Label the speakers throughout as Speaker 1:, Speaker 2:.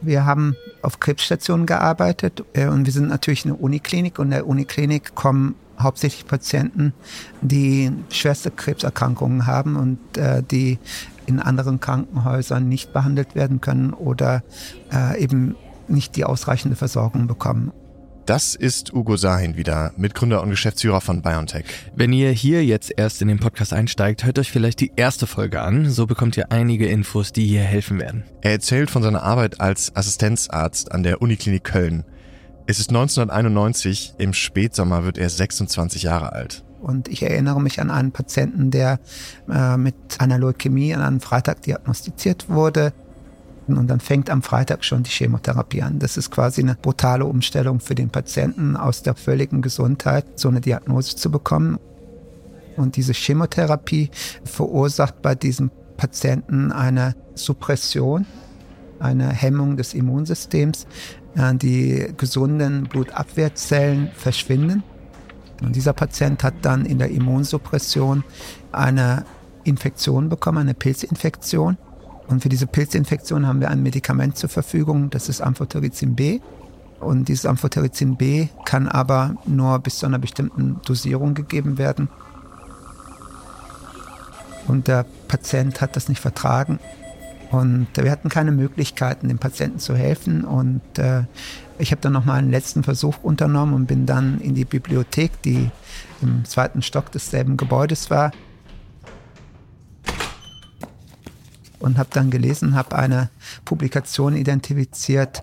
Speaker 1: Wir haben auf Krebsstationen gearbeitet äh, und wir sind natürlich eine Uniklinik und in der Uniklinik kommen hauptsächlich Patienten, die schwerste Krebserkrankungen haben und äh, die in anderen Krankenhäusern nicht behandelt werden können oder äh, eben nicht die ausreichende Versorgung bekommen.
Speaker 2: Das ist Ugo Sahin wieder, Mitgründer und Geschäftsführer von BioNTech.
Speaker 3: Wenn ihr hier jetzt erst in den Podcast einsteigt, hört euch vielleicht die erste Folge an. So bekommt ihr einige Infos, die hier helfen werden.
Speaker 2: Er erzählt von seiner Arbeit als Assistenzarzt an der Uniklinik Köln. Es ist 1991, im Spätsommer wird er 26 Jahre alt.
Speaker 1: Und ich erinnere mich an einen Patienten, der äh, mit einer Leukämie an einem Freitag diagnostiziert wurde. Und dann fängt am Freitag schon die Chemotherapie an. Das ist quasi eine brutale Umstellung für den Patienten, aus der völligen Gesundheit so eine Diagnose zu bekommen. Und diese Chemotherapie verursacht bei diesem Patienten eine Suppression, eine Hemmung des Immunsystems. Die gesunden Blutabwehrzellen verschwinden. Und dieser Patient hat dann in der Immunsuppression eine Infektion bekommen, eine Pilzinfektion. Und für diese Pilzinfektion haben wir ein Medikament zur Verfügung, das ist Amphotericin B. Und dieses Amphotericin B kann aber nur bis zu einer bestimmten Dosierung gegeben werden. Und der Patient hat das nicht vertragen. Und wir hatten keine Möglichkeiten, dem Patienten zu helfen. Und äh, ich habe dann nochmal einen letzten Versuch unternommen und bin dann in die Bibliothek, die im zweiten Stock desselben Gebäudes war, und habe dann gelesen, habe eine Publikation identifiziert,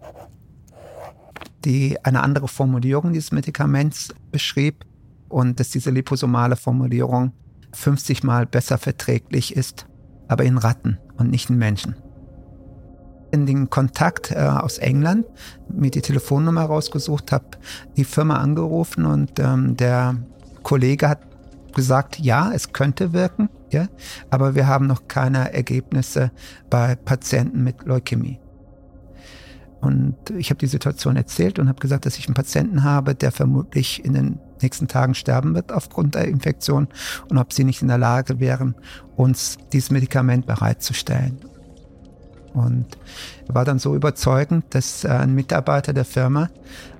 Speaker 1: die eine andere Formulierung dieses Medikaments beschrieb und dass diese liposomale Formulierung 50 mal besser verträglich ist, aber in Ratten und nicht in Menschen. In den Kontakt äh, aus England mir die Telefonnummer rausgesucht, habe die Firma angerufen und ähm, der Kollege hat gesagt, ja, es könnte wirken, ja, aber wir haben noch keine Ergebnisse bei Patienten mit Leukämie. Und ich habe die Situation erzählt und habe gesagt, dass ich einen Patienten habe, der vermutlich in den nächsten Tagen sterben wird aufgrund der Infektion und ob sie nicht in der Lage wären, uns dieses Medikament bereitzustellen. Und war dann so überzeugend, dass ein Mitarbeiter der Firma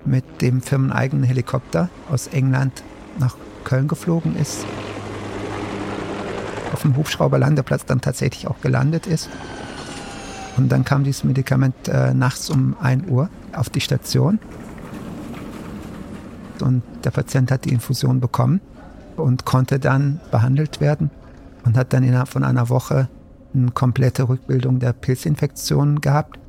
Speaker 1: mit dem firmeneigenen Helikopter aus England nach Köln geflogen ist, auf dem Hubschrauberlandeplatz dann tatsächlich auch gelandet ist. Und dann kam dieses Medikament äh, nachts um 1 Uhr auf die Station. Und der Patient hat die Infusion bekommen und konnte dann behandelt werden und hat dann innerhalb von einer Woche eine komplette Rückbildung der Pilzinfektion gehabt.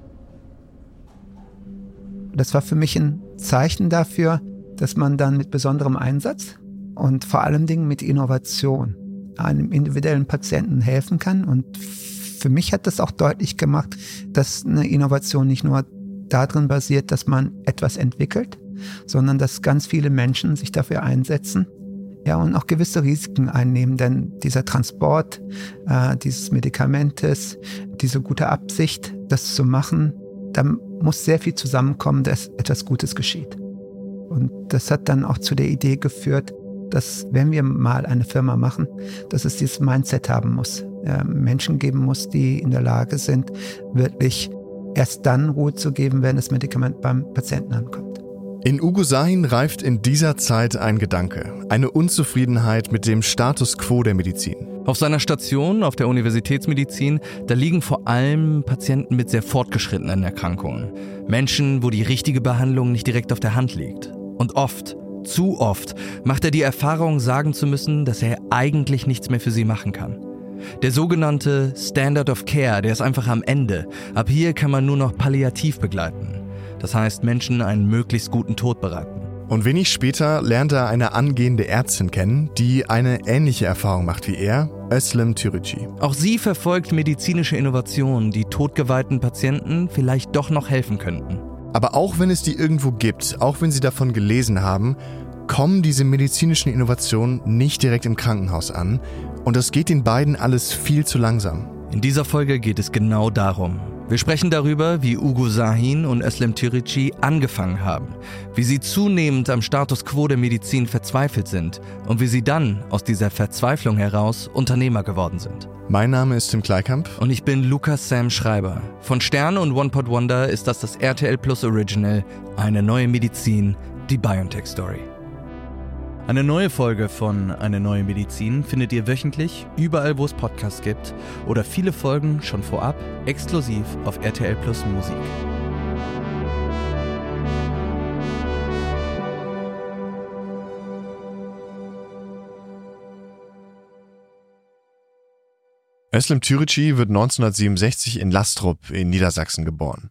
Speaker 1: Das war für mich ein Zeichen dafür, dass man dann mit besonderem Einsatz und vor allen Dingen mit Innovation einem individuellen Patienten helfen kann. Und für mich hat das auch deutlich gemacht, dass eine Innovation nicht nur darin basiert, dass man etwas entwickelt, sondern dass ganz viele Menschen sich dafür einsetzen ja, und auch gewisse Risiken einnehmen, denn dieser Transport äh, dieses Medikamentes, diese gute Absicht, das zu machen, da muss sehr viel zusammenkommen, dass etwas Gutes geschieht. Und das hat dann auch zu der Idee geführt, dass wenn wir mal eine Firma machen, dass es dieses Mindset haben muss, äh, Menschen geben muss, die in der Lage sind, wirklich erst dann Ruhe zu geben, wenn das Medikament beim Patienten ankommt.
Speaker 2: In Ugo Sahin reift in dieser Zeit ein Gedanke, eine Unzufriedenheit mit dem Status quo der Medizin.
Speaker 3: Auf seiner Station auf der Universitätsmedizin, da liegen vor allem Patienten mit sehr fortgeschrittenen Erkrankungen. Menschen, wo die richtige Behandlung nicht direkt auf der Hand liegt. Und oft zu oft macht er die Erfahrung, sagen zu müssen, dass er eigentlich nichts mehr für sie machen kann. Der sogenannte Standard of Care, der ist einfach am Ende. Ab hier kann man nur noch palliativ begleiten. Das heißt, Menschen einen möglichst guten Tod bereiten.
Speaker 2: Und wenig später lernt er eine angehende Ärztin kennen, die eine ähnliche Erfahrung macht wie er, Özlem Türeci.
Speaker 3: Auch sie verfolgt medizinische Innovationen, die totgeweihten Patienten vielleicht doch noch helfen könnten.
Speaker 2: Aber auch wenn es die irgendwo gibt, auch wenn Sie davon gelesen haben, kommen diese medizinischen Innovationen nicht direkt im Krankenhaus an und das geht den beiden alles viel zu langsam.
Speaker 3: In dieser Folge geht es genau darum. Wir sprechen darüber, wie Ugo Sahin und Özlem Türeci angefangen haben, wie sie zunehmend am Status quo der Medizin verzweifelt sind und wie sie dann aus dieser Verzweiflung heraus Unternehmer geworden sind.
Speaker 2: Mein Name ist Tim Kleikamp.
Speaker 3: Und ich bin Lukas Sam Schreiber. Von Stern und One Pot Wonder ist das das RTL Plus Original, eine neue Medizin, die BioNTech Story. Eine neue Folge von Eine neue Medizin findet ihr wöchentlich überall, wo es Podcasts gibt oder viele Folgen schon vorab exklusiv auf RTL Plus Musik.
Speaker 2: Özlem Türeci wird 1967 in Lastrup in Niedersachsen geboren.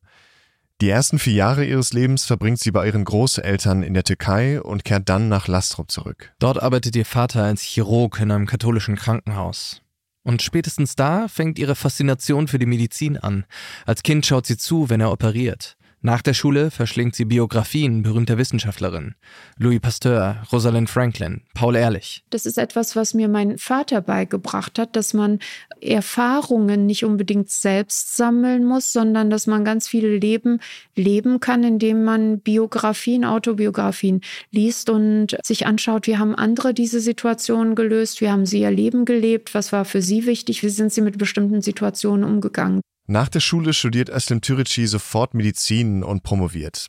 Speaker 2: Die ersten vier Jahre ihres Lebens verbringt sie bei ihren Großeltern in der Türkei und kehrt dann nach Lastrup zurück.
Speaker 3: Dort arbeitet ihr Vater als Chirurg in einem katholischen Krankenhaus. Und spätestens da fängt ihre Faszination für die Medizin an. Als Kind schaut sie zu, wenn er operiert. Nach der Schule verschlingt sie Biografien berühmter Wissenschaftlerinnen. Louis Pasteur, Rosalind Franklin, Paul Ehrlich.
Speaker 4: Das ist etwas, was mir mein Vater beigebracht hat, dass man Erfahrungen nicht unbedingt selbst sammeln muss, sondern dass man ganz viel Leben leben kann, indem man Biografien, Autobiografien liest und sich anschaut, wie haben andere diese Situation gelöst, wie haben sie ihr Leben gelebt, was war für sie wichtig, wie sind sie mit bestimmten Situationen umgegangen.
Speaker 2: Nach der Schule studiert Özlem Türeci sofort Medizin und promoviert.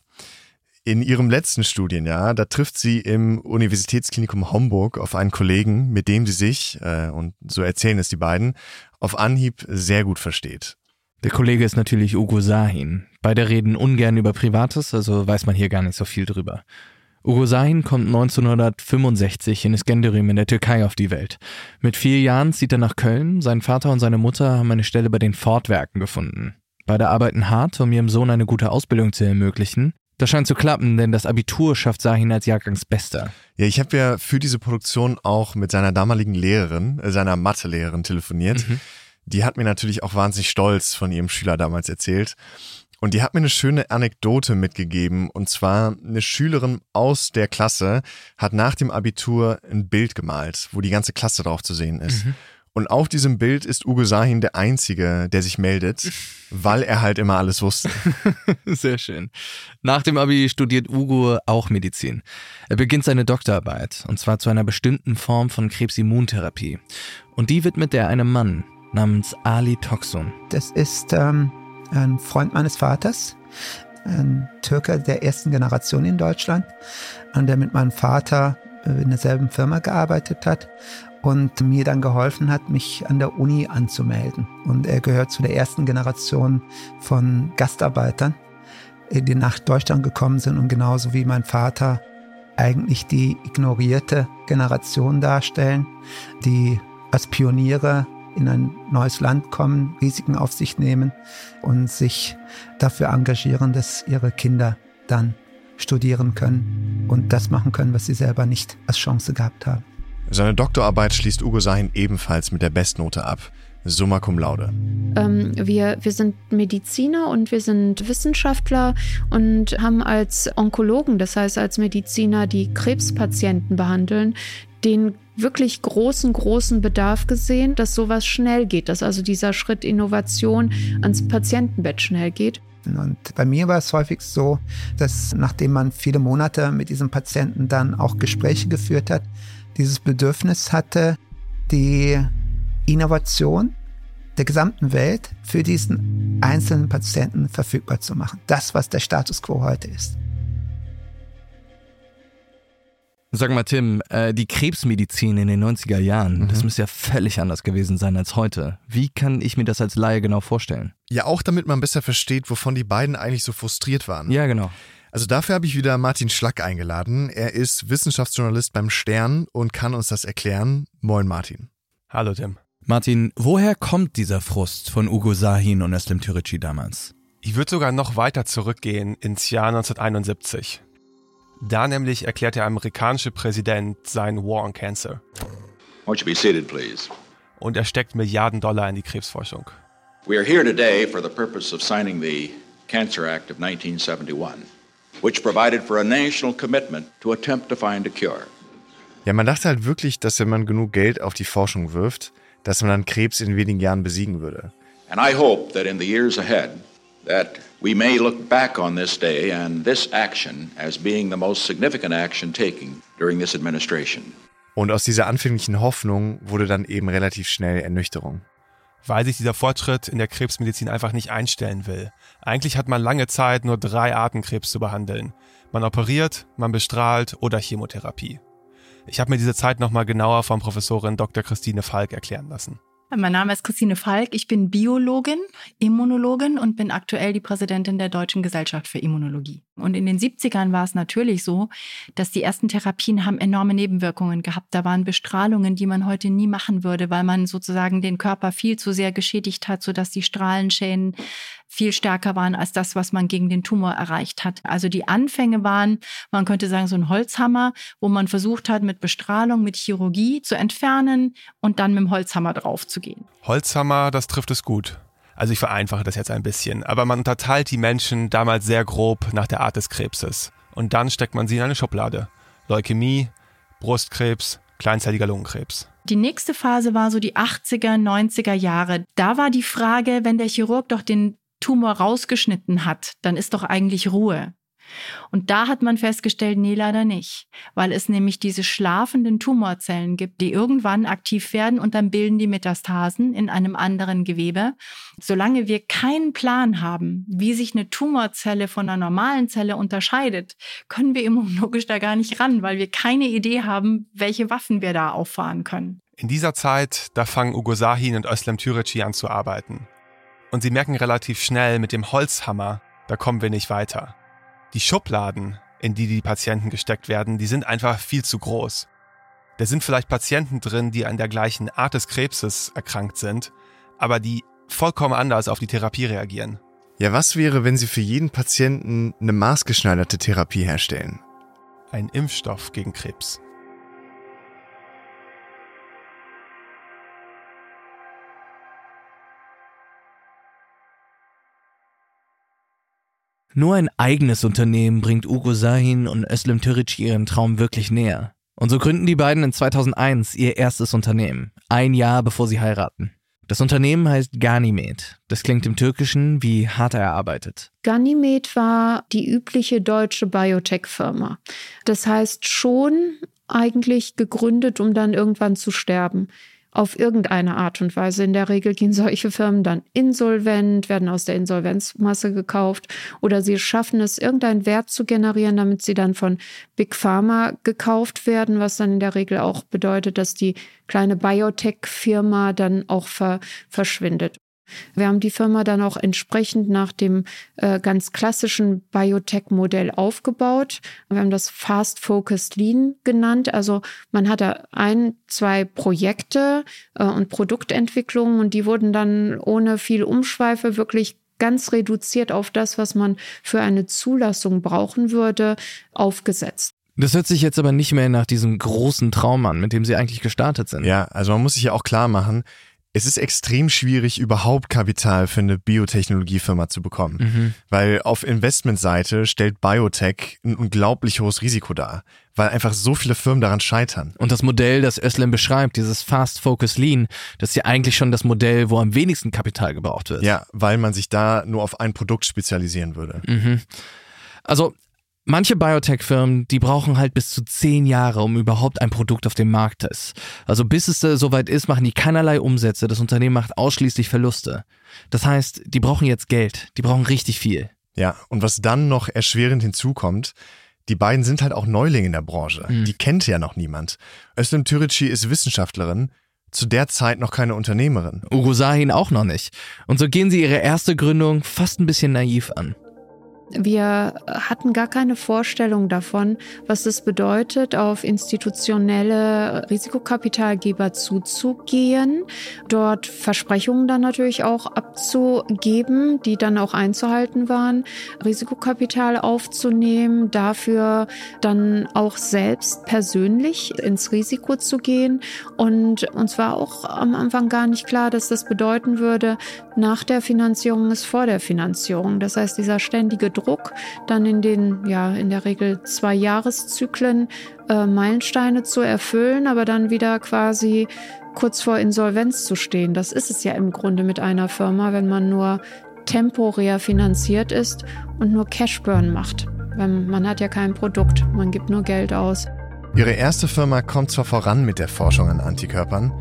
Speaker 2: In ihrem letzten Studienjahr, da trifft sie im Universitätsklinikum Homburg auf einen Kollegen, mit dem sie sich, äh, und so erzählen es die beiden, auf Anhieb sehr gut versteht.
Speaker 3: Der Kollege ist natürlich Ugo Sahin. Beide reden ungern über Privates, also weiß man hier gar nicht so viel drüber. Ugo Sahin kommt 1965 in Iskenderun in der Türkei auf die Welt. Mit vier Jahren zieht er nach Köln. Sein Vater und seine Mutter haben eine Stelle bei den Ford-Werken gefunden. Beide arbeiten hart, um ihrem Sohn eine gute Ausbildung zu ermöglichen. Das scheint zu klappen, denn das Abitur schafft Sahin als Jahrgangsbester.
Speaker 2: Ja, ich habe ja für diese Produktion auch mit seiner damaligen Lehrerin, äh, seiner Mathelehrerin telefoniert. Mhm. Die hat mir natürlich auch wahnsinnig stolz von ihrem Schüler damals erzählt. Und die hat mir eine schöne Anekdote mitgegeben. Und zwar eine Schülerin aus der Klasse hat nach dem Abitur ein Bild gemalt, wo die ganze Klasse drauf zu sehen ist. Mhm. Und auf diesem Bild ist Ugo Sahin der Einzige, der sich meldet, weil er halt immer alles wusste.
Speaker 3: Sehr schön. Nach dem Abi studiert Ugo auch Medizin. Er beginnt seine Doktorarbeit, und zwar zu einer bestimmten Form von Krebsimmuntherapie. Und die widmet er einem Mann namens Ali Toxum.
Speaker 1: Das ist ähm, ein Freund meines Vaters, ein Türke der ersten Generation in Deutschland, der mit meinem Vater in derselben Firma gearbeitet hat und mir dann geholfen hat, mich an der Uni anzumelden. Und er gehört zu der ersten Generation von Gastarbeitern, die nach Deutschland gekommen sind und genauso wie mein Vater eigentlich die ignorierte Generation darstellen, die als Pioniere in ein neues Land kommen, Risiken auf sich nehmen und sich dafür engagieren, dass ihre Kinder dann studieren können und das machen können, was sie selber nicht als Chance gehabt haben.
Speaker 2: Seine Doktorarbeit schließt Ugo Sahin ebenfalls mit der Bestnote ab. Summa cum laude.
Speaker 4: Ähm, wir, wir sind Mediziner und wir sind Wissenschaftler und haben als Onkologen, das heißt als Mediziner, die Krebspatienten behandeln, den wirklich großen, großen Bedarf gesehen, dass sowas schnell geht, dass also dieser Schritt Innovation ans Patientenbett schnell geht.
Speaker 1: Und bei mir war es häufig so, dass nachdem man viele Monate mit diesem Patienten dann auch Gespräche geführt hat, dieses Bedürfnis hatte, die Innovation der gesamten Welt für diesen einzelnen Patienten verfügbar zu machen. Das, was der Status quo heute ist.
Speaker 3: Sag mal, Tim, äh, die Krebsmedizin in den 90er Jahren, mhm. das muss ja völlig anders gewesen sein als heute. Wie kann ich mir das als Laie genau vorstellen?
Speaker 2: Ja, auch damit man besser versteht, wovon die beiden eigentlich so frustriert waren.
Speaker 3: Ja, genau.
Speaker 2: Also dafür habe ich wieder Martin Schlack eingeladen. Er ist Wissenschaftsjournalist beim Stern und kann uns das erklären. Moin, Martin.
Speaker 5: Hallo, Tim.
Speaker 3: Martin, woher kommt dieser Frust von Ugo Sahin und Özlem Türeci damals?
Speaker 5: Ich würde sogar noch weiter zurückgehen ins Jahr 1971. Da nämlich erklärt der amerikanische Präsident sein War on Cancer.
Speaker 6: Won't you be seated, please?
Speaker 5: Und er steckt Milliarden Dollar in die Krebsforschung.
Speaker 6: We are here today for the purpose of signing the Cancer Act of 1971, which provided for a national commitment to attempt to find a cure.
Speaker 2: Ja, man dachte halt wirklich, dass wenn man genug Geld auf die Forschung wirft, dass man dann Krebs in wenigen Jahren besiegen würde.
Speaker 6: And I hope that in the years ahead that we may look back on this day and this action as being the most significant action taken during this administration.
Speaker 2: Und aus dieser anfänglichen Hoffnung wurde dann eben relativ schnell Ernüchterung.
Speaker 5: Weil sich dieser Fortschritt in der Krebsmedizin einfach nicht einstellen will. Eigentlich hat man lange Zeit, nur drei Arten Krebs zu behandeln. Man operiert, man bestrahlt oder Chemotherapie. Ich habe mir diese Zeit nochmal genauer von Professorin Dr. Christine Falk erklären lassen.
Speaker 7: Mein Name ist Christine Falk. Ich bin Biologin, Immunologin und bin aktuell die Präsidentin der Deutschen Gesellschaft für Immunologie. Und in den 70ern war es natürlich so, dass die ersten Therapien haben enorme Nebenwirkungen gehabt. Da waren Bestrahlungen, die man heute nie machen würde, weil man sozusagen den Körper viel zu sehr geschädigt hat, sodass die Strahlenschäden viel stärker waren als das, was man gegen den Tumor erreicht hat. Also die Anfänge waren, man könnte sagen, so ein Holzhammer, wo man versucht hat, mit Bestrahlung, mit Chirurgie zu entfernen und dann mit dem Holzhammer draufzugehen.
Speaker 5: Holzhammer, das trifft es gut. Also ich vereinfache das jetzt ein bisschen, aber man unterteilt die Menschen damals sehr grob nach der Art des Krebses. Und dann steckt man sie in eine Schublade. Leukämie, Brustkrebs, kleinzelliger Lungenkrebs.
Speaker 7: Die nächste Phase war so die 80er, 90er Jahre. Da war die Frage, wenn der Chirurg doch den Tumor rausgeschnitten hat, dann ist doch eigentlich Ruhe. Und da hat man festgestellt, nee, leider nicht, weil es nämlich diese schlafenden Tumorzellen gibt, die irgendwann aktiv werden und dann bilden die Metastasen in einem anderen Gewebe. Solange wir keinen Plan haben, wie sich eine Tumorzelle von einer normalen Zelle unterscheidet, können wir immunologisch da gar nicht ran, weil wir keine Idee haben, welche Waffen wir da auffahren können.
Speaker 5: In dieser Zeit, da fangen Ugo Sahin und Özlem Türeci an zu arbeiten. Und sie merken relativ schnell, mit dem Holzhammer, da kommen wir nicht weiter. Die Schubladen, in die die Patienten gesteckt werden, die sind einfach viel zu groß. Da sind vielleicht Patienten drin, die an der gleichen Art des Krebses erkrankt sind, aber die vollkommen anders auf die Therapie reagieren.
Speaker 2: Ja, was wäre, wenn Sie für jeden Patienten eine maßgeschneiderte Therapie herstellen?
Speaker 5: Ein Impfstoff gegen Krebs.
Speaker 3: Nur ein eigenes Unternehmen bringt Ugo Sahin und Özlem Türic ihren Traum wirklich näher. Und so gründen die beiden in 2001 ihr erstes Unternehmen, ein Jahr bevor sie heiraten. Das Unternehmen heißt Ganymed. Das klingt im Türkischen wie hart erarbeitet.
Speaker 4: Ganymed war die übliche deutsche Biotech-Firma. Das heißt schon eigentlich gegründet, um dann irgendwann zu sterben auf irgendeine Art und Weise. In der Regel gehen solche Firmen dann insolvent, werden aus der Insolvenzmasse gekauft oder sie schaffen es, irgendeinen Wert zu generieren, damit sie dann von Big Pharma gekauft werden, was dann in der Regel auch bedeutet, dass die kleine Biotech-Firma dann auch ver verschwindet. Wir haben die Firma dann auch entsprechend nach dem äh, ganz klassischen Biotech-Modell aufgebaut. Wir haben das Fast Focused Lean genannt. Also man hatte ein, zwei Projekte äh, und Produktentwicklungen und die wurden dann ohne viel Umschweife wirklich ganz reduziert auf das, was man für eine Zulassung brauchen würde, aufgesetzt.
Speaker 3: Das hört sich jetzt aber nicht mehr nach diesem großen Traum an, mit dem Sie eigentlich gestartet sind.
Speaker 2: Ja, also man muss sich ja auch klar machen, es ist extrem schwierig, überhaupt Kapital für eine Biotechnologiefirma zu bekommen. Mhm. Weil auf Investmentseite stellt Biotech ein unglaublich hohes Risiko dar, weil einfach so viele Firmen daran scheitern.
Speaker 3: Und das Modell, das Özlem beschreibt, dieses Fast Focus Lean, das ist ja eigentlich schon das Modell, wo am wenigsten Kapital gebraucht wird.
Speaker 2: Ja, weil man sich da nur auf ein Produkt spezialisieren würde.
Speaker 3: Mhm. Also Manche Biotech-Firmen, die brauchen halt bis zu zehn Jahre, um überhaupt ein Produkt auf dem Markt ist. Also bis es äh, soweit ist, machen die keinerlei Umsätze. Das Unternehmen macht ausschließlich Verluste. Das heißt, die brauchen jetzt Geld. Die brauchen richtig viel.
Speaker 2: Ja, und was dann noch erschwerend hinzukommt, die beiden sind halt auch Neulinge in der Branche. Mhm. Die kennt ja noch niemand. Özlem Türeci ist Wissenschaftlerin, zu der Zeit noch keine Unternehmerin.
Speaker 3: Ugo Sahin auch noch nicht. Und so gehen sie ihre erste Gründung fast ein bisschen naiv an.
Speaker 4: Wir hatten gar keine Vorstellung davon, was es bedeutet, auf institutionelle Risikokapitalgeber zuzugehen, dort Versprechungen dann natürlich auch abzugeben, die dann auch einzuhalten waren, Risikokapital aufzunehmen, dafür dann auch selbst persönlich ins Risiko zu gehen. Und uns war auch am Anfang gar nicht klar, dass das bedeuten würde, nach der Finanzierung ist vor der Finanzierung. Das heißt, dieser ständige Druck, dann in den, ja, in der Regel zwei Jahreszyklen äh, Meilensteine zu erfüllen, aber dann wieder quasi kurz vor Insolvenz zu stehen. Das ist es ja im Grunde mit einer Firma, wenn man nur temporär finanziert ist und nur Cashburn macht. Man hat ja kein Produkt, man gibt nur Geld aus.
Speaker 2: Ihre erste Firma kommt zwar voran mit der Forschung an Antikörpern,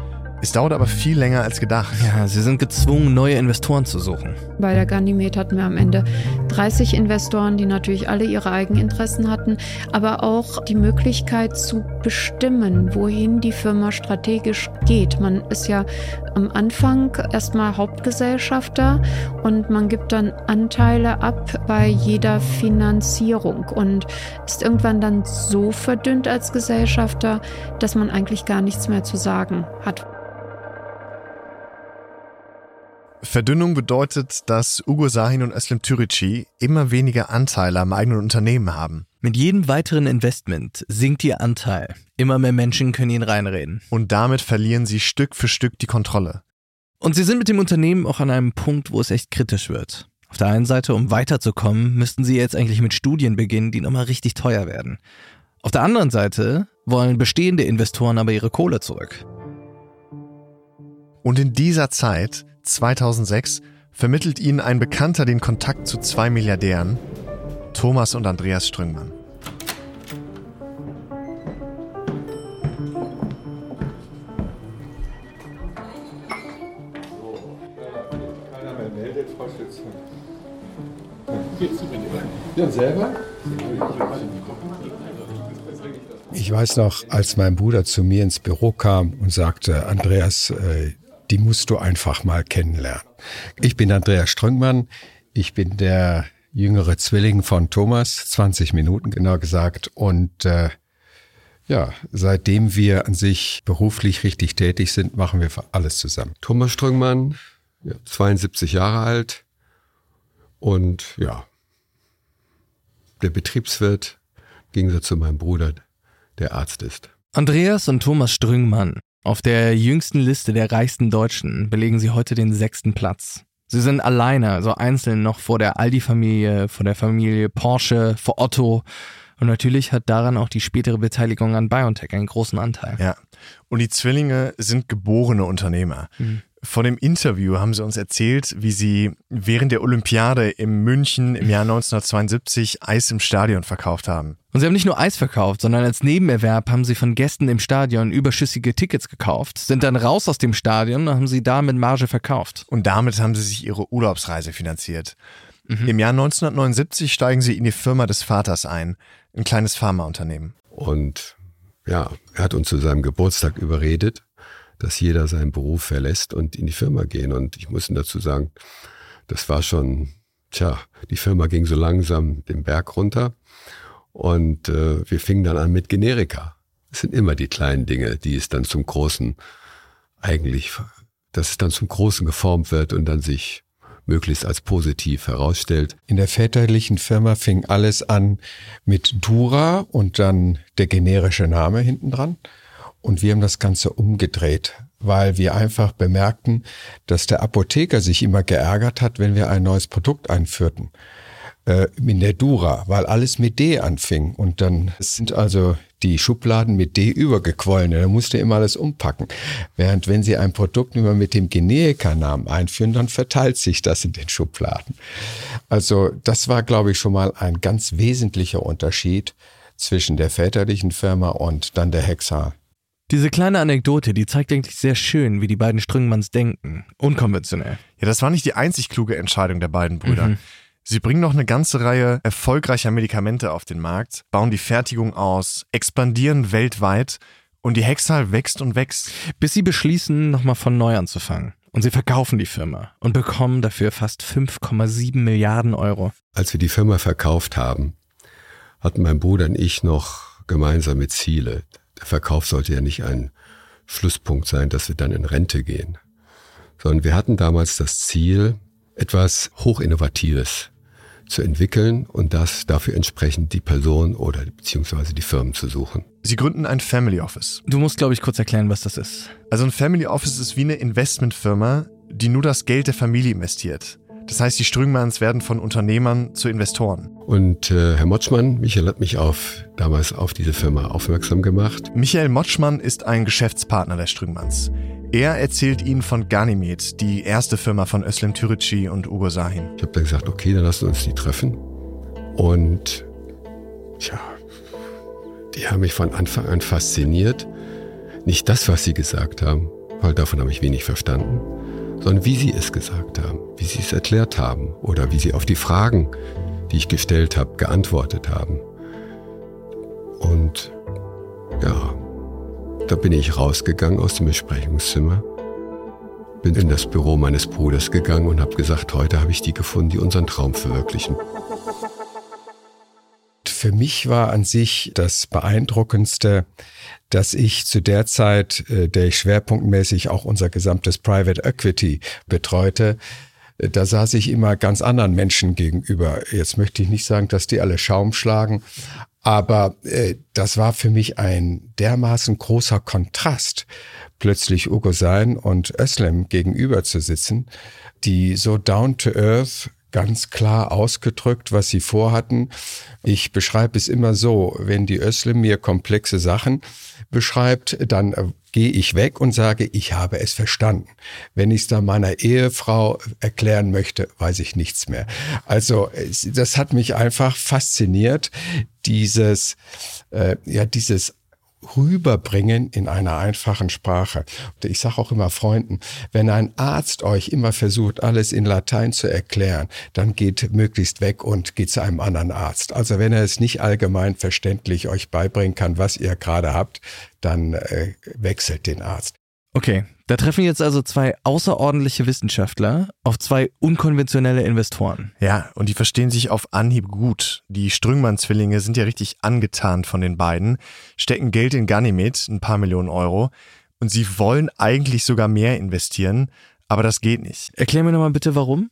Speaker 2: es dauert aber viel länger als gedacht.
Speaker 3: Ja, sie sind gezwungen, neue Investoren zu suchen.
Speaker 4: Bei der Ganymed hatten wir am Ende 30 Investoren, die natürlich alle ihre Eigeninteressen hatten, aber auch die Möglichkeit zu bestimmen, wohin die Firma strategisch geht. Man ist ja am Anfang erstmal Hauptgesellschafter und man gibt dann Anteile ab bei jeder Finanzierung und ist irgendwann dann so verdünnt als Gesellschafter, dass man eigentlich gar nichts mehr zu sagen hat.
Speaker 2: Verdünnung bedeutet, dass Ugo Sahin und Özlem Türeci immer weniger Anteile am eigenen Unternehmen haben.
Speaker 3: Mit jedem weiteren Investment sinkt ihr Anteil. Immer mehr Menschen können ihn reinreden.
Speaker 2: Und damit verlieren sie Stück für Stück die Kontrolle.
Speaker 3: Und sie sind mit dem Unternehmen auch an einem Punkt, wo es echt kritisch wird. Auf der einen Seite, um weiterzukommen, müssten sie jetzt eigentlich mit Studien beginnen, die nochmal richtig teuer werden. Auf der anderen Seite wollen bestehende Investoren aber ihre Kohle zurück.
Speaker 2: Und in dieser Zeit 2006 vermittelt ihnen ein Bekannter den Kontakt zu zwei Milliardären, Thomas und Andreas Strüngmann.
Speaker 8: Ja, selber? Ich weiß noch, als mein Bruder zu mir ins Büro kam und sagte, Andreas, äh, die musst du einfach mal kennenlernen. Ich bin Andreas Ströngmann. Ich bin der jüngere Zwilling von Thomas, 20 Minuten genau gesagt. Und äh, ja, seitdem wir an sich beruflich richtig tätig sind, machen wir alles zusammen. Thomas Ströngmann, ja, 72 Jahre alt und ja, der Betriebswirt, im Gegensatz zu meinem Bruder, der Arzt ist.
Speaker 3: Andreas und Thomas Strüngmann auf der jüngsten Liste der reichsten Deutschen belegen sie heute den sechsten Platz. Sie sind alleine, also einzeln noch vor der Aldi-Familie, vor der Familie Porsche, vor Otto. Und natürlich hat daran auch die spätere Beteiligung an BioNTech einen großen Anteil.
Speaker 2: Ja. Und die Zwillinge sind geborene Unternehmer. Mhm. Vor dem Interview haben sie uns erzählt, wie sie während der Olympiade in München im Jahr 1972 Eis im Stadion verkauft haben.
Speaker 3: Und sie haben nicht nur Eis verkauft, sondern als Nebenerwerb haben sie von Gästen im Stadion überschüssige Tickets gekauft, sind dann raus aus dem Stadion und haben sie da mit Marge verkauft.
Speaker 2: Und damit haben sie sich ihre Urlaubsreise finanziert. Mhm. Im Jahr 1979 steigen sie in die Firma des Vaters ein, ein kleines Pharmaunternehmen.
Speaker 8: Und ja, er hat uns zu seinem Geburtstag überredet, dass jeder seinen Beruf verlässt und in die Firma gehen. Und ich muss dazu sagen, das war schon, tja, die Firma ging so langsam den Berg runter und äh, wir fingen dann an mit Generika. Es sind immer die kleinen Dinge, die es dann zum Großen eigentlich, dass es dann zum Großen geformt wird und dann sich möglichst als positiv herausstellt. In der väterlichen Firma fing alles an mit Dura und dann der generische Name hinten dran. Und wir haben das Ganze umgedreht, weil wir einfach bemerkten, dass der Apotheker sich immer geärgert hat, wenn wir ein neues Produkt einführten äh, in der Dura, weil alles mit D anfing. Und dann sind also die Schubladen mit D übergequollen. Da musste immer alles umpacken. Während wenn Sie ein Produkt immer mit dem Generika-Namen einführen, dann verteilt sich das in den Schubladen. Also das war, glaube ich, schon mal ein ganz wesentlicher Unterschied zwischen der väterlichen Firma und dann der Hexa
Speaker 3: diese kleine Anekdote, die zeigt eigentlich sehr schön, wie die beiden Strüngmanns denken. Unkonventionell.
Speaker 2: Ja, das war nicht die einzig kluge Entscheidung der beiden Brüder. Mhm. Sie bringen noch eine ganze Reihe erfolgreicher Medikamente auf den Markt, bauen die Fertigung aus, expandieren weltweit und die Hexal wächst und wächst.
Speaker 3: Bis sie beschließen, nochmal von neu anzufangen. Und sie verkaufen die Firma und bekommen dafür fast 5,7 Milliarden Euro.
Speaker 8: Als wir die Firma verkauft haben, hatten mein Bruder und ich noch gemeinsame Ziele der Verkauf sollte ja nicht ein Schlusspunkt sein, dass wir dann in Rente gehen, sondern wir hatten damals das Ziel, etwas Hochinnovatives zu entwickeln und das dafür entsprechend die Person oder beziehungsweise die Firmen zu suchen.
Speaker 2: Sie gründen ein Family Office.
Speaker 3: Du musst, glaube ich, kurz erklären, was das ist.
Speaker 2: Also ein Family Office ist wie eine Investmentfirma, die nur das Geld der Familie investiert. Das heißt, die Strüngmanns werden von Unternehmern zu Investoren.
Speaker 8: Und äh, Herr Motschmann, Michael hat mich auf, damals auf diese Firma aufmerksam gemacht.
Speaker 2: Michael Motschmann ist ein Geschäftspartner der Strüngmanns. Er erzählt ihnen von Ganymed, die erste Firma von Özlem Türeci und Ugo Sahin.
Speaker 8: Ich habe dann gesagt, okay, dann lassen wir uns die treffen. Und tja, die haben mich von Anfang an fasziniert. Nicht das, was sie gesagt haben, weil davon habe ich wenig verstanden, sondern wie sie es gesagt haben, wie sie es erklärt haben oder wie sie auf die Fragen, die ich gestellt habe, geantwortet haben. Und ja, da bin ich rausgegangen aus dem Besprechungszimmer, bin in das Büro meines Bruders gegangen und habe gesagt, heute habe ich die gefunden, die unseren Traum verwirklichen.
Speaker 9: Für mich war an sich das Beeindruckendste, dass ich zu der Zeit, äh, der ich schwerpunktmäßig auch unser gesamtes Private Equity betreute, da saß ich immer ganz anderen Menschen gegenüber. Jetzt möchte ich nicht sagen, dass die alle Schaum schlagen, aber äh, das war für mich ein dermaßen großer Kontrast, plötzlich Ugo Sein und Özlem gegenüber zu sitzen, die so down to earth ganz klar ausgedrückt, was sie vorhatten. Ich beschreibe es immer so, wenn die Özlem mir komplexe Sachen beschreibt, dann äh, gehe ich weg und sage, ich habe es verstanden. Wenn ich es dann meiner Ehefrau erklären möchte, weiß ich nichts mehr. Also das hat mich einfach fasziniert, dieses, äh, ja, dieses rüberbringen in einer einfachen Sprache. Ich sage auch immer Freunden, wenn ein Arzt euch immer versucht, alles in Latein zu erklären, dann geht möglichst weg und geht zu einem anderen Arzt. Also wenn er es nicht allgemein verständlich euch beibringen kann, was ihr gerade habt, dann äh, wechselt den Arzt.
Speaker 3: Okay, da treffen jetzt also zwei außerordentliche Wissenschaftler auf zwei unkonventionelle Investoren.
Speaker 2: Ja, und die verstehen sich auf Anhieb gut. Die Strüngmann-Zwillinge sind ja richtig angetan von den beiden, stecken Geld in Ganymed, ein paar Millionen Euro, und sie wollen eigentlich sogar mehr investieren, aber das geht nicht.
Speaker 3: Erklär mir nochmal bitte, warum?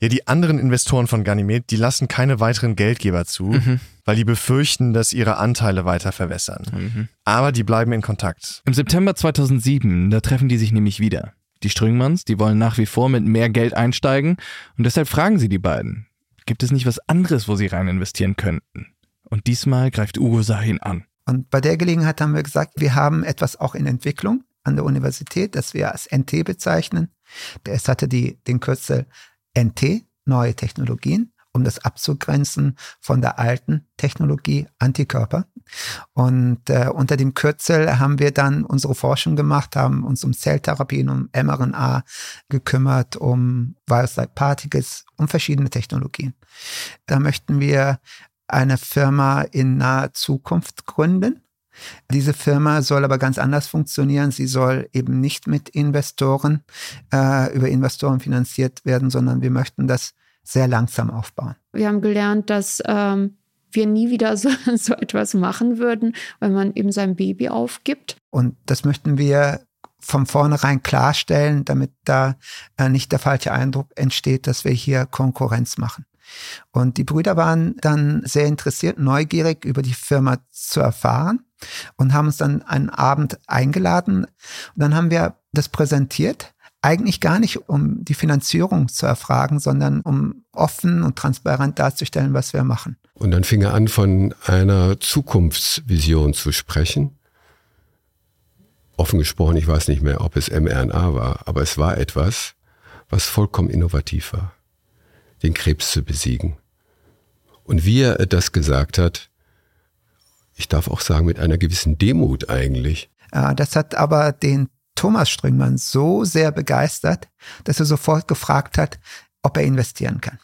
Speaker 2: Ja, die anderen Investoren von Ganymed, die lassen keine weiteren Geldgeber zu, mhm. weil die befürchten, dass ihre Anteile weiter verwässern. Mhm. Aber die bleiben in Kontakt.
Speaker 3: Im September 2007, da treffen die sich nämlich wieder. Die Strüngmanns, die wollen nach wie vor mit mehr Geld einsteigen und deshalb fragen sie die beiden, gibt es nicht was anderes, wo sie rein investieren könnten? Und diesmal greift Ugo Sahin an.
Speaker 1: Und bei der Gelegenheit haben wir gesagt, wir haben etwas auch in Entwicklung an der Universität, das wir als NT bezeichnen. Es hatte die, den Kürzel NT, neue Technologien, um das abzugrenzen von der alten Technologie Antikörper. Und äh, unter dem Kürzel haben wir dann unsere Forschung gemacht, haben uns um Zelltherapien, um mRNA gekümmert, um Virus-like Particles, um verschiedene Technologien. Da möchten wir eine Firma in naher Zukunft gründen diese Firma soll aber ganz anders funktionieren. Sie soll eben nicht mit Investoren, äh, über Investoren finanziert werden, sondern wir möchten das sehr langsam aufbauen.
Speaker 4: Wir haben gelernt, dass ähm, wir nie wieder so, so etwas machen würden, weil man eben sein Baby aufgibt.
Speaker 1: Und das möchten wir von vornherein klarstellen, damit da äh, nicht der falsche Eindruck entsteht, dass wir hier Konkurrenz machen. Und die Brüder waren dann sehr interessiert, neugierig über die Firma zu erfahren und haben uns dann einen Abend eingeladen. Und dann haben wir das präsentiert. Eigentlich gar nicht, um die Finanzierung zu erfragen, sondern um offen und transparent darzustellen, was wir machen.
Speaker 8: Und dann fing er an, von einer Zukunftsvision zu sprechen. Offen gesprochen, ich weiß nicht mehr, ob es mRNA war, aber es war etwas, was vollkommen innovativ war, den Krebs zu besiegen. Und wie er das gesagt hat, ich darf auch sagen, mit einer gewissen Demut eigentlich.
Speaker 1: Das hat aber den Thomas Stringmann so sehr begeistert, dass er sofort gefragt hat, ob er investieren kann.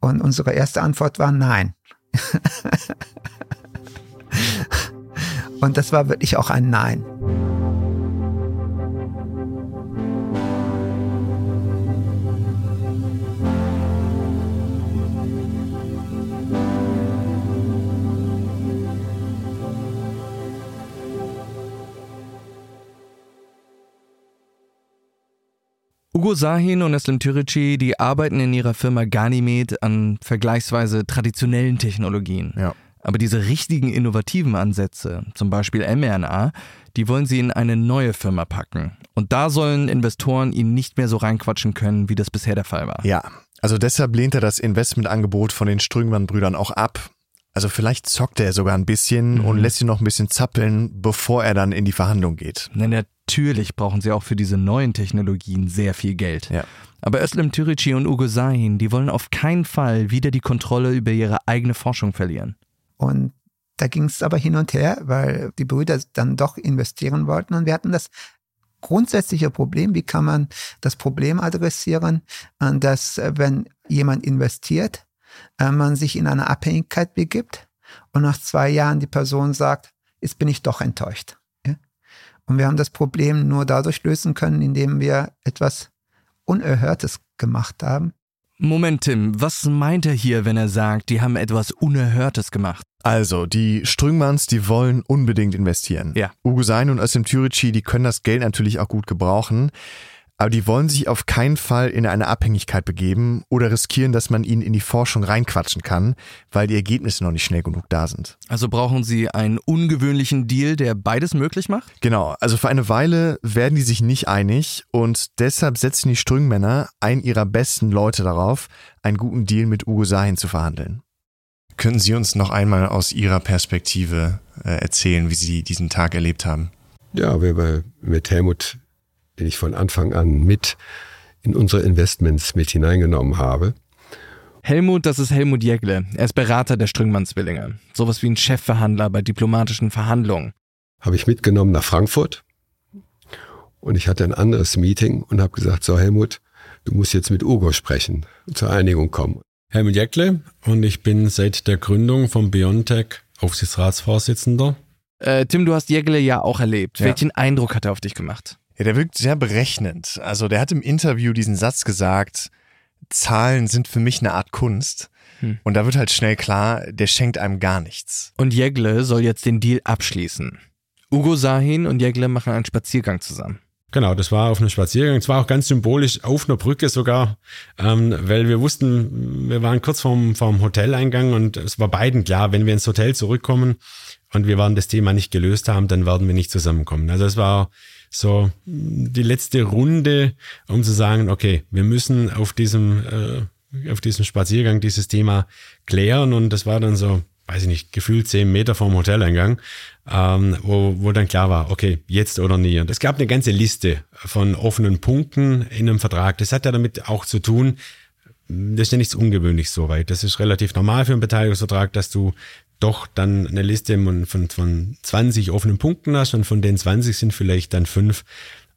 Speaker 1: Und unsere erste Antwort war nein. Und das war wirklich auch ein Nein.
Speaker 3: Ugo Sahin und Eslem Türeci, die arbeiten in ihrer Firma Ganymed an vergleichsweise traditionellen Technologien. Ja. Aber diese richtigen innovativen Ansätze, zum Beispiel mRNA, die wollen sie in eine neue Firma packen. Und da sollen Investoren ihnen nicht mehr so reinquatschen können, wie das bisher der Fall war.
Speaker 2: Ja, also deshalb lehnt er das Investmentangebot von den Strüngmann-Brüdern auch ab. Also vielleicht zockt er sogar ein bisschen mhm. und lässt sie noch ein bisschen zappeln, bevor er dann in die Verhandlung geht.
Speaker 3: Denn der Natürlich brauchen sie auch für diese neuen Technologien sehr viel Geld.
Speaker 2: Ja.
Speaker 3: Aber Özlem Türeci und Ugo Sahin, die wollen auf keinen Fall wieder die Kontrolle über ihre eigene Forschung verlieren.
Speaker 1: Und da ging es aber hin und her, weil die Brüder dann doch investieren wollten. Und wir hatten das grundsätzliche Problem, wie kann man das Problem adressieren, äh, dass äh, wenn jemand investiert, äh, man sich in eine Abhängigkeit begibt und nach zwei Jahren die Person sagt, jetzt bin ich doch enttäuscht. Und wir haben das Problem nur dadurch lösen können, indem wir etwas Unerhörtes gemacht haben.
Speaker 3: Moment, Tim, was meint er hier, wenn er sagt, die haben etwas Unerhörtes gemacht?
Speaker 2: Also, die Strüngmanns, die wollen unbedingt investieren.
Speaker 3: Ja.
Speaker 2: Ugo Sein und Özlem Türeci, die können das Geld natürlich auch gut gebrauchen. Aber die wollen sich auf keinen Fall in eine Abhängigkeit begeben oder riskieren, dass man ihnen in die Forschung reinquatschen kann, weil die Ergebnisse noch nicht schnell genug da sind.
Speaker 3: Also brauchen sie einen ungewöhnlichen Deal, der beides möglich macht?
Speaker 2: Genau, also für eine Weile werden die sich nicht einig und deshalb setzen die Strüngmänner einen ihrer besten Leute darauf, einen guten Deal mit Ugo Sahin zu verhandeln. Könnten Sie uns noch einmal aus Ihrer Perspektive äh, erzählen, wie Sie diesen Tag erlebt haben?
Speaker 8: Ja, wir mit Helmut den ich von Anfang an mit in unsere Investments mit hineingenommen habe.
Speaker 3: Helmut, das ist Helmut Jägle. Er ist Berater der Strüngmann-Zwillinge. Sowas wie ein Chefverhandler bei diplomatischen Verhandlungen.
Speaker 8: Habe ich mitgenommen nach Frankfurt. Und ich hatte ein anderes Meeting und habe gesagt, so Helmut, du musst jetzt mit Ugo sprechen, zur Einigung kommen.
Speaker 10: Helmut Jäckle und ich bin seit der Gründung von Biontech Aufsichtsratsvorsitzender.
Speaker 3: Äh, Tim, du hast Jägle ja auch erlebt. Ja. Welchen Eindruck hat er auf dich gemacht?
Speaker 2: Ja, der wirkt sehr berechnend. Also der hat im Interview diesen Satz gesagt, Zahlen sind für mich eine Art Kunst. Hm. Und da wird halt schnell klar, der schenkt einem gar nichts.
Speaker 3: Und Jegle soll jetzt den Deal abschließen. Ugo Sahin und Jegle machen einen Spaziergang zusammen.
Speaker 10: Genau, das war auf einem Spaziergang. Es war auch ganz symbolisch auf einer Brücke sogar, ähm, weil wir wussten, wir waren kurz vorm, vorm Hoteleingang und es war beiden klar, wenn wir ins Hotel zurückkommen und wir waren das Thema nicht gelöst haben, dann werden wir nicht zusammenkommen. Also es war so die letzte Runde, um zu sagen, okay, wir müssen auf diesem, äh, auf diesem Spaziergang dieses Thema klären. Und das war dann so, weiß ich nicht, gefühlt zehn Meter vom Hoteleingang, ähm, wo, wo dann klar war, okay, jetzt oder nie. Und es gab eine ganze Liste von offenen Punkten in einem Vertrag. Das hat ja damit auch zu tun, das ist ja nichts Ungewöhnliches soweit. Das ist relativ normal für einen Beteiligungsvertrag, dass du doch dann eine Liste von, von 20 offenen Punkten hast und von den 20 sind vielleicht dann fünf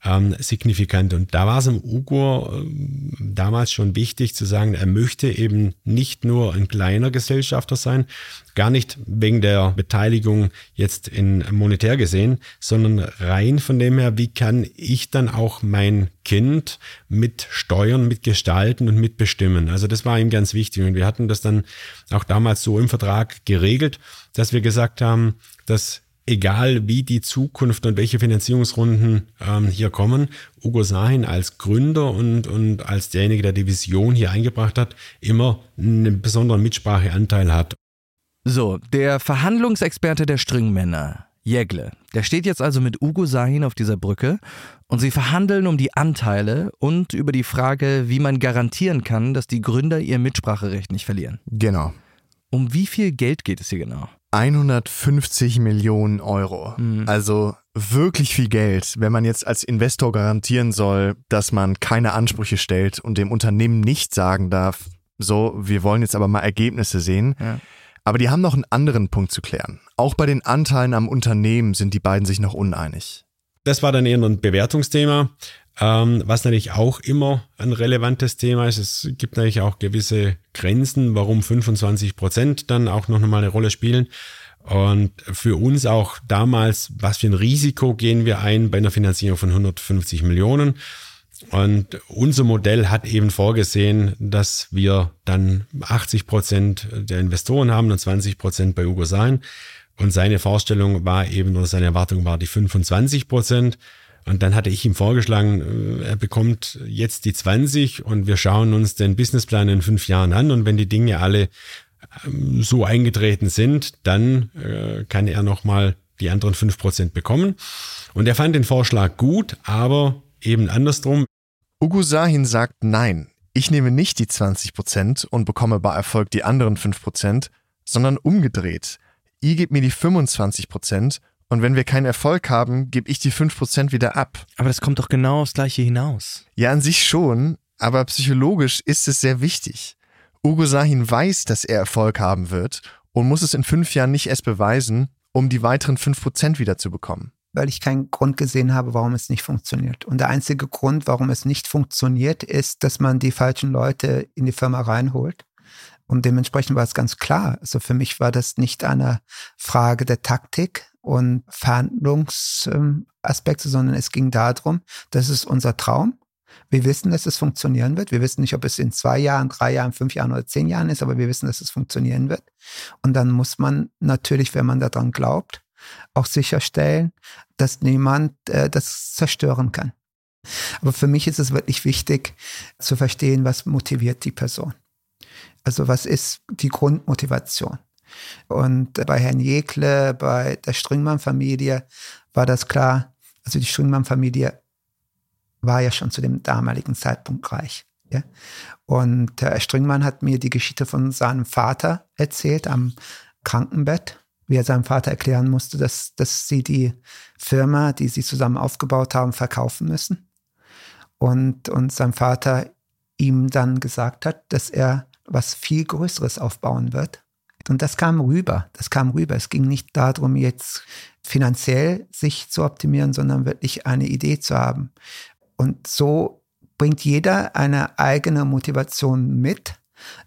Speaker 10: ähm, signifikant. Und da war es im Ugo äh, damals schon wichtig zu sagen, er möchte eben nicht nur ein kleiner Gesellschafter sein, gar nicht wegen der Beteiligung jetzt in monetär gesehen, sondern rein von dem her, wie kann ich dann auch mein Kind mit steuern, mit gestalten und mitbestimmen. Also das war ihm ganz wichtig. Und wir hatten das dann auch damals so im Vertrag geregelt, dass wir gesagt haben, dass egal wie die Zukunft und welche Finanzierungsrunden ähm, hier kommen, Ugo Sahin als Gründer und, und als derjenige, der die Vision hier eingebracht hat, immer einen besonderen Mitspracheanteil hat.
Speaker 3: So, der Verhandlungsexperte der Stringmänner, Jägle, der steht jetzt also mit Ugo Sahin auf dieser Brücke und sie verhandeln um die Anteile und über die Frage, wie man garantieren kann, dass die Gründer ihr Mitspracherecht nicht verlieren.
Speaker 2: Genau.
Speaker 3: Um wie viel Geld geht es hier genau?
Speaker 2: 150 Millionen Euro. Mhm. Also wirklich viel Geld, wenn man jetzt als Investor garantieren soll, dass man keine Ansprüche stellt und dem Unternehmen nicht sagen darf, so, wir wollen jetzt aber mal Ergebnisse sehen. Ja. Aber die haben noch einen anderen Punkt zu klären. Auch bei den Anteilen am Unternehmen sind die beiden sich noch uneinig.
Speaker 10: Das war dann eher ein Bewertungsthema. Ähm, was natürlich auch immer ein relevantes Thema ist, es gibt natürlich auch gewisse Grenzen, warum 25 Prozent dann auch noch mal eine Rolle spielen. Und für uns auch damals, was für ein Risiko gehen wir ein bei einer Finanzierung von 150 Millionen? Und unser Modell hat eben vorgesehen, dass wir dann 80 Prozent der Investoren haben und 20 Prozent bei Ugo sein. Und seine Vorstellung war eben, oder seine Erwartung war die 25 Prozent. Und dann hatte ich ihm vorgeschlagen, äh, er bekommt jetzt die 20 und wir schauen uns den Businessplan in fünf Jahren an. Und wenn die Dinge alle ähm, so eingetreten sind, dann äh, kann er nochmal die anderen fünf Prozent bekommen. Und er fand den Vorschlag gut, aber eben andersrum.
Speaker 2: Ugo Sahin sagt nein. Ich nehme nicht die 20 Prozent und bekomme bei Erfolg die anderen 5 Prozent, sondern umgedreht. Ihr gebt mir die 25 Prozent Und wenn wir keinen Erfolg haben, gebe ich die 5% wieder ab.
Speaker 3: Aber das kommt doch genau aufs Gleiche hinaus.
Speaker 2: Ja, an sich schon, aber psychologisch ist es sehr wichtig. Ugo Sahin weiß, dass er Erfolg haben wird und muss es in fünf Jahren nicht erst beweisen, um die weiteren 5% wieder zu bekommen.
Speaker 1: Weil ich keinen Grund gesehen habe, warum es nicht funktioniert. Und der einzige Grund, warum es nicht funktioniert, ist, dass man die falschen Leute in die Firma reinholt. Und dementsprechend war es ganz klar. Also für mich war das nicht eine Frage der Taktik und Verhandlungsaspekte, sondern es ging darum, das ist unser Traum. Wir wissen, dass es funktionieren wird. Wir wissen nicht, ob es in zwei Jahren, drei Jahren, fünf Jahren oder zehn Jahren ist, aber wir wissen, dass es funktionieren wird. Und dann muss man natürlich, wenn man daran glaubt, auch sicherstellen, dass niemand äh, das zerstören kann. Aber für mich ist es wirklich wichtig zu verstehen, was motiviert die Person. Also was ist die Grundmotivation? Und bei Herrn Jekle, bei der Stringmann-Familie war das klar. Also die Stringmann-Familie war ja schon zu dem damaligen Zeitpunkt reich. Ja? Und Herr Stringmann hat mir die Geschichte von seinem Vater erzählt am Krankenbett, wie er seinem Vater erklären musste, dass, dass sie die Firma, die sie zusammen aufgebaut haben, verkaufen müssen. Und, und sein Vater ihm dann gesagt hat, dass er was viel Größeres aufbauen wird. Und das kam rüber, das kam rüber. Es ging nicht darum, jetzt finanziell sich zu optimieren, sondern wirklich eine Idee zu haben. Und so bringt jeder eine eigene Motivation mit,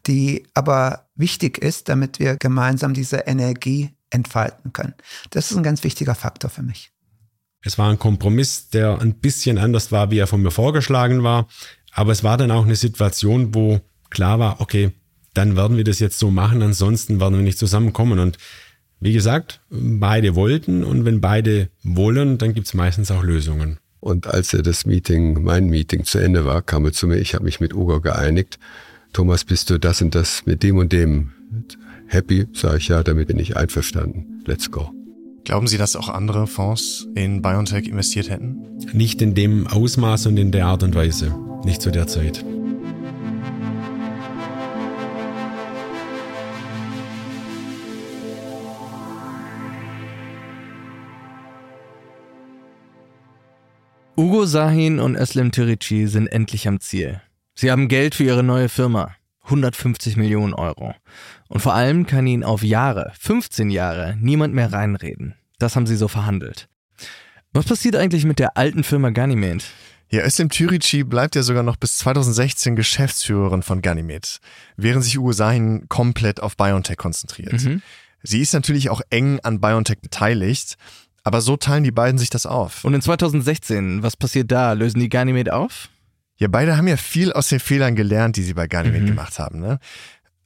Speaker 1: die aber wichtig ist, damit wir gemeinsam diese Energie entfalten können. Das ist ein ganz wichtiger Faktor für mich.
Speaker 10: Es war ein Kompromiss, der ein bisschen anders war, wie er von mir vorgeschlagen war. Aber es war dann auch eine Situation, wo klar war, okay, dann werden wir das jetzt so machen, ansonsten werden wir nicht zusammenkommen. Und wie gesagt, beide wollten und wenn beide wollen, dann gibt es meistens auch Lösungen.
Speaker 8: Und als er das Meeting, mein Meeting zu Ende war, kam er zu mir, ich habe mich mit Ugo geeinigt. Thomas, bist du das und das mit dem und dem happy? Sag ich ja, damit bin ich einverstanden. Let's go.
Speaker 2: Glauben Sie, dass auch andere Fonds in BioNTech investiert hätten?
Speaker 10: Nicht in dem Ausmaß und in der Art und Weise. Nicht zu der Zeit.
Speaker 3: Ugo Sahin und Özlem Türeci sind endlich am Ziel. Sie haben Geld für ihre neue Firma. 150 Millionen Euro. Und vor allem kann ihnen auf Jahre, 15 Jahre, niemand mehr reinreden. Das haben sie so verhandelt. Was passiert eigentlich mit der alten Firma Ganymed?
Speaker 2: Ja, Özlem Türeci bleibt ja sogar noch bis 2016 Geschäftsführerin von Ganymed, während sich Ugo Sahin komplett auf BioNTech konzentriert. Mhm. Sie ist natürlich auch eng an BioNTech beteiligt, aber so teilen die beiden sich das auf.
Speaker 3: Und in 2016, was passiert da? Lösen die Ganymed auf?
Speaker 2: Ja, beide haben ja viel aus den Fehlern gelernt, die sie bei Ganymed mhm. gemacht haben. Ne?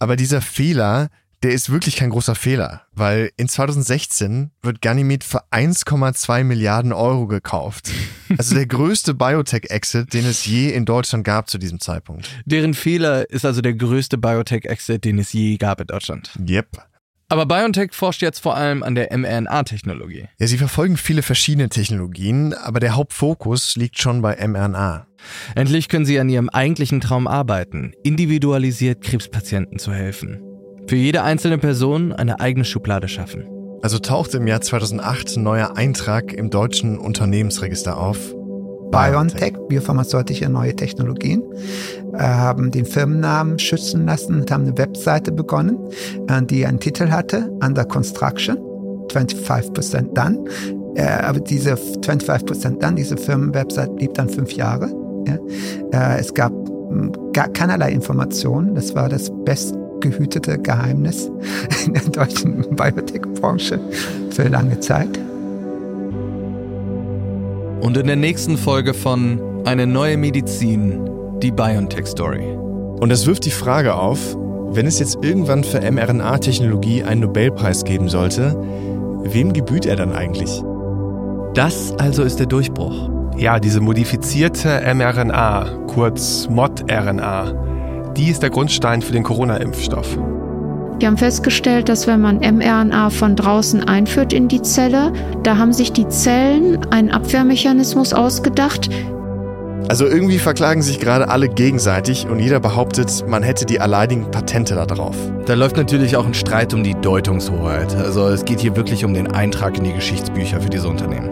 Speaker 2: Aber dieser Fehler, der ist wirklich kein großer Fehler, weil in 2016 wird Ganymed für 1,2 Milliarden Euro gekauft. Also der größte Biotech-Exit, den es je in Deutschland gab zu diesem Zeitpunkt.
Speaker 3: Deren Fehler ist also der größte Biotech-Exit, den es je gab in Deutschland.
Speaker 2: Yep.
Speaker 3: Aber BioNTech forscht jetzt vor allem an der mRNA-Technologie.
Speaker 2: Ja, sie verfolgen viele verschiedene Technologien, aber der Hauptfokus liegt schon bei mRNA.
Speaker 3: Endlich können sie an ihrem eigentlichen Traum arbeiten, individualisiert Krebspatienten zu helfen. Für jede einzelne Person eine eigene Schublade schaffen.
Speaker 2: Also tauchte im Jahr 2008 ein neuer Eintrag im deutschen Unternehmensregister auf,
Speaker 1: BioNTech, biopharmazeutische neue Technologien, äh, haben den Firmennamen schützen lassen und haben eine Webseite begonnen, äh, die einen Titel hatte, Under Construction, 25% Done. Äh, aber diese 25% Done, diese Firmenwebsite blieb dann fünf Jahre. Ja. Es gab hm, gar keinerlei Informationen. Das war das bestgehütete Geheimnis in der deutschen Biotech-Branche für lange Zeit.
Speaker 3: Und in der nächsten Folge von Eine neue Medizin, die BioNTech Story.
Speaker 2: Und das wirft die Frage auf, wenn es jetzt irgendwann für mRNA-Technologie einen Nobelpreis geben sollte, wem gebührt er dann eigentlich?
Speaker 3: Das also ist der Durchbruch.
Speaker 5: Ja, diese modifizierte mRNA, kurz ModRNA, die ist der Grundstein für den Corona-Impfstoff.
Speaker 4: Die haben festgestellt, dass wenn man mRNA von draußen einführt in die Zelle, da haben sich die Zellen einen Abwehrmechanismus ausgedacht.
Speaker 2: Also irgendwie verklagen sich gerade alle gegenseitig und jeder behauptet, man hätte die alleinigen Patente darauf.
Speaker 3: Da läuft natürlich auch ein Streit um die Deutungshoheit. Also es geht hier wirklich um den Eintrag in die Geschichtsbücher für diese Unternehmen.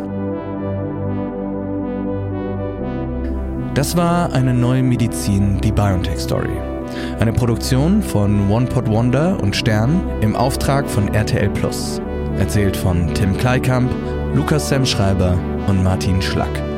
Speaker 3: Das war eine neue Medizin, die BioNTech Story. Eine Produktion von One Pot Wonder und Stern im Auftrag von RTL Plus. Erzählt von Tim Kleikamp, Lukas Sam Schreiber und Martin Schlack.